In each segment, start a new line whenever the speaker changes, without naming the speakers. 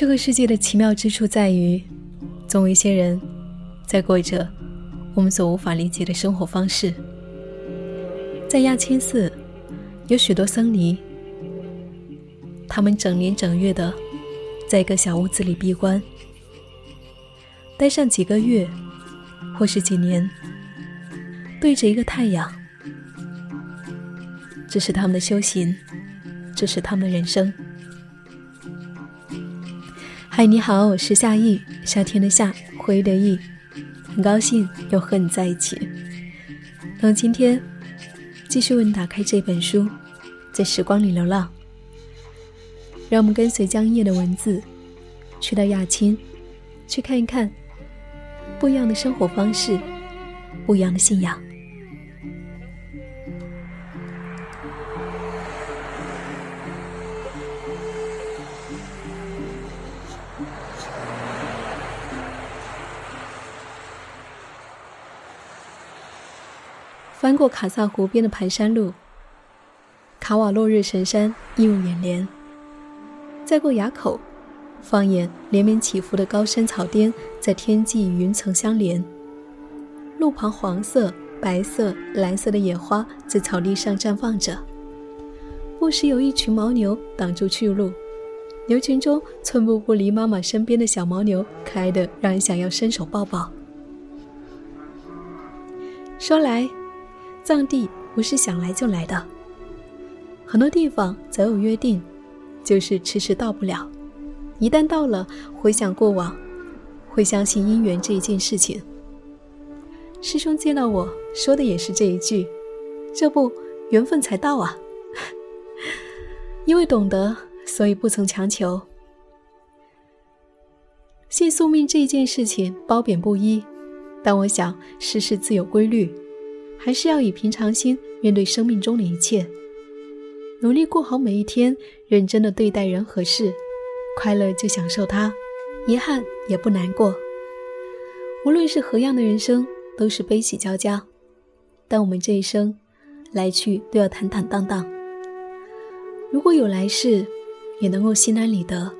这个世界的奇妙之处在于，总有一些人在过着我们所无法理解的生活方式。在亚青寺，有许多僧尼，他们整年整月的在一个小屋子里闭关，待上几个月或是几年，对着一个太阳，这是他们的修行，这是他们的人生。嗨，你好，我是夏意，夏天的夏，回忆的意，很高兴又和你在一起。那么今天继续为你打开这本书，在时光里流浪。让我们跟随江夜的文字，去到亚青，去看一看不一样的生活方式，不一样的信仰。翻过卡萨湖边的盘山路，卡瓦洛日神山映入眼帘。再过垭口，放眼连绵起伏的高山草甸，在天际与云层相连。路旁黄色、白色、蓝色的野花在草地上绽放着。不时有一群牦牛挡住去路，牛群中寸步不离妈妈身边的小牦牛，可爱的让人想要伸手抱抱。说来。藏地不是想来就来的，很多地方早有约定，就是迟迟到不了。一旦到了，回想过往，会相信姻缘这一件事情。师兄见到我说的也是这一句，这不缘分才到啊。因为懂得，所以不曾强求。信宿命这一件事情褒贬不一，但我想世事自有规律。还是要以平常心面对生命中的一切，努力过好每一天，认真的对待人和事，快乐就享受它，遗憾也不难过。无论是何样的人生，都是悲喜交加，但我们这一生，来去都要坦坦荡荡。如果有来世，也能够心安理得。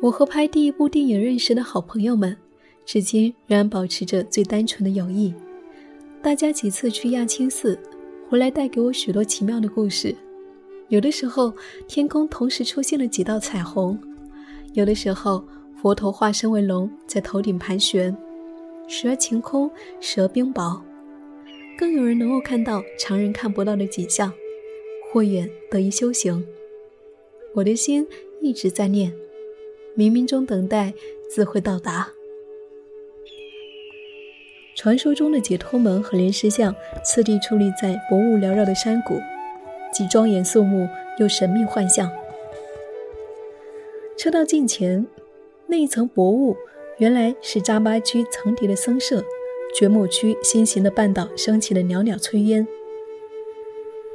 我和拍第一部电影认识的好朋友们。至今仍然保持着最单纯的友谊。大家几次去亚青寺，回来带给我许多奇妙的故事。有的时候，天空同时出现了几道彩虹；有的时候，佛陀化身为龙在头顶盘旋，时而晴空，时而冰雹。更有人能够看到常人看不到的景象，或远得以修行。我的心一直在念：冥冥中等待，自会到达。传说中的解脱门和莲石像，次第矗立在薄雾缭绕的山谷，既庄严肃穆又神秘幻象。车到近前，那一层薄雾原来是扎巴区层叠的僧舍，觉木区新型的半岛升起了袅袅炊烟。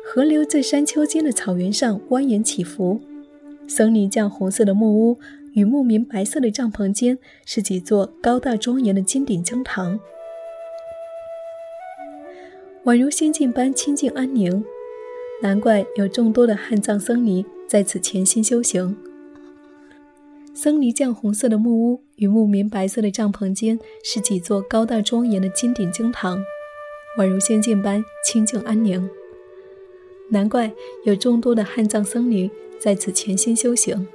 河流在山丘间的草原上蜿蜒起伏，僧尼将红色的木屋与牧民白色的帐篷间，是几座高大庄严的金顶经堂。宛如仙境般清净安宁，难怪有众多的汉藏僧尼在此潜心修行。僧尼绛红色的木屋与牧民白色的帐篷间，是几座高大庄严的金顶经堂，宛如仙境般清净安宁。难怪有众多的汉藏僧尼在此潜心修行。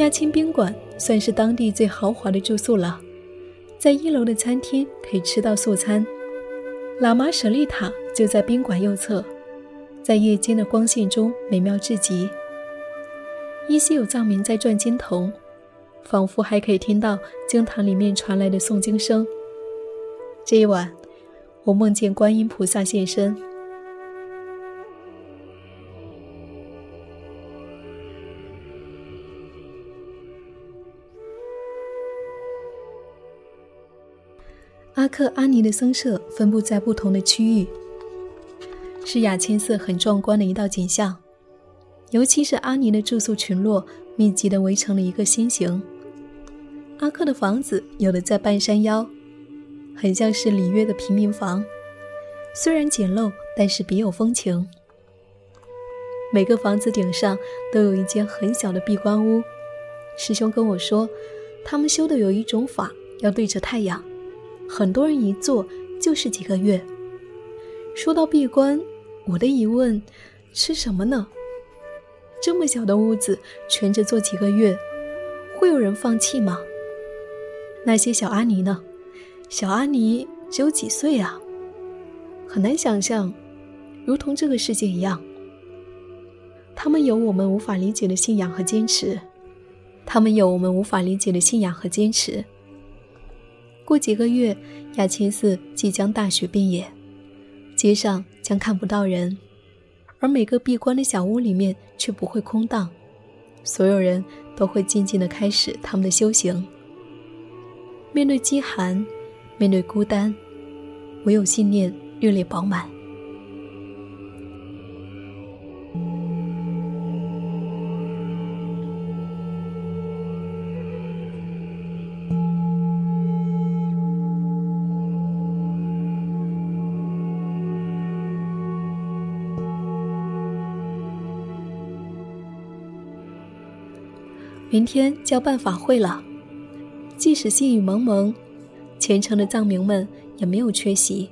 亚青宾馆算是当地最豪华的住宿了，在一楼的餐厅可以吃到素餐。喇嘛舍利塔就在宾馆右侧，在夜间的光线中美妙至极。依稀有藏民在转经筒，仿佛还可以听到经堂里面传来的诵经声。这一晚，我梦见观音菩萨现身。阿克阿尼的僧舍分布在不同的区域。是亚青寺很壮观的一道景象，尤其是阿尼的住宿群落密集的围成了一个心形。阿克的房子有的在半山腰，很像是里约的平民房，虽然简陋，但是别有风情。每个房子顶上都有一间很小的闭关屋。师兄跟我说，他们修的有一种法，要对着太阳，很多人一坐就是几个月。说到闭关，我的疑问：吃什么呢？这么小的屋子，全着坐几个月，会有人放弃吗？那些小阿尼呢？小阿尼只有几岁啊？很难想象，如同这个世界一样，他们有我们无法理解的信仰和坚持，他们有我们无法理解的信仰和坚持。过几个月，亚青寺即将大雪遍野，街上将看不到人，而每个闭关的小屋里面却不会空荡，所有人都会静静的开始他们的修行。面对饥寒，面对孤单，唯有信念热烈饱满。明天就要办法会了。即使细雨蒙蒙，虔诚的藏民们也没有缺席。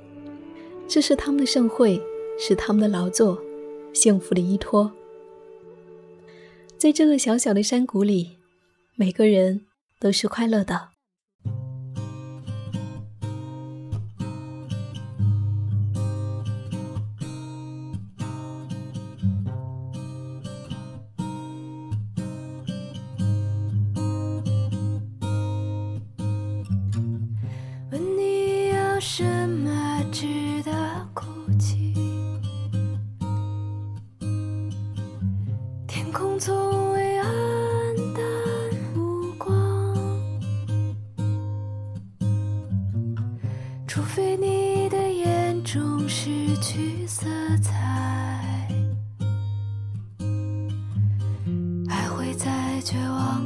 这是他们的盛会，是他们的劳作，幸福的依托。在这个小小的山谷里，每个人都是快乐的。
什么值得哭泣？天空从未黯淡无光除非你的眼中失去色彩还会在绝望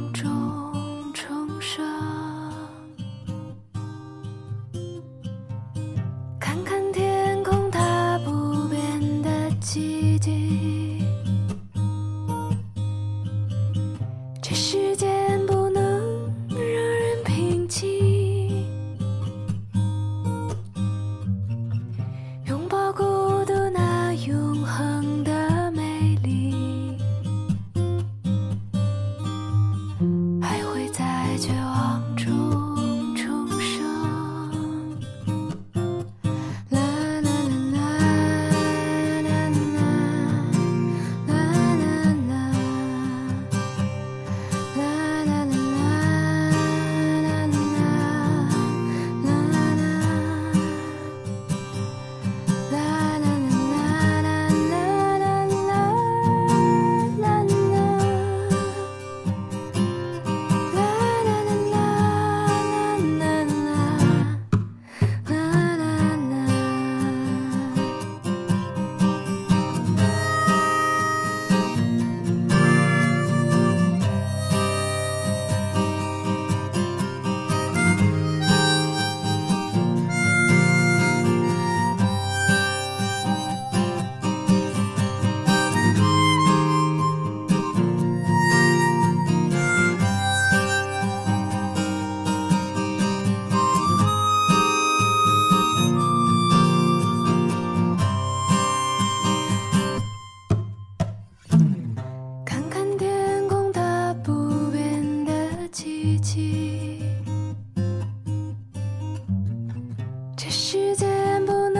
这世界不能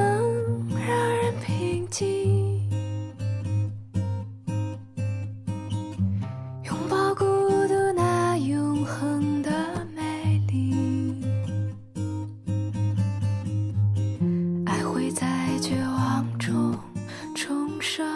让人平静拥抱孤独，那永恒的美丽爱会在绝望中重生。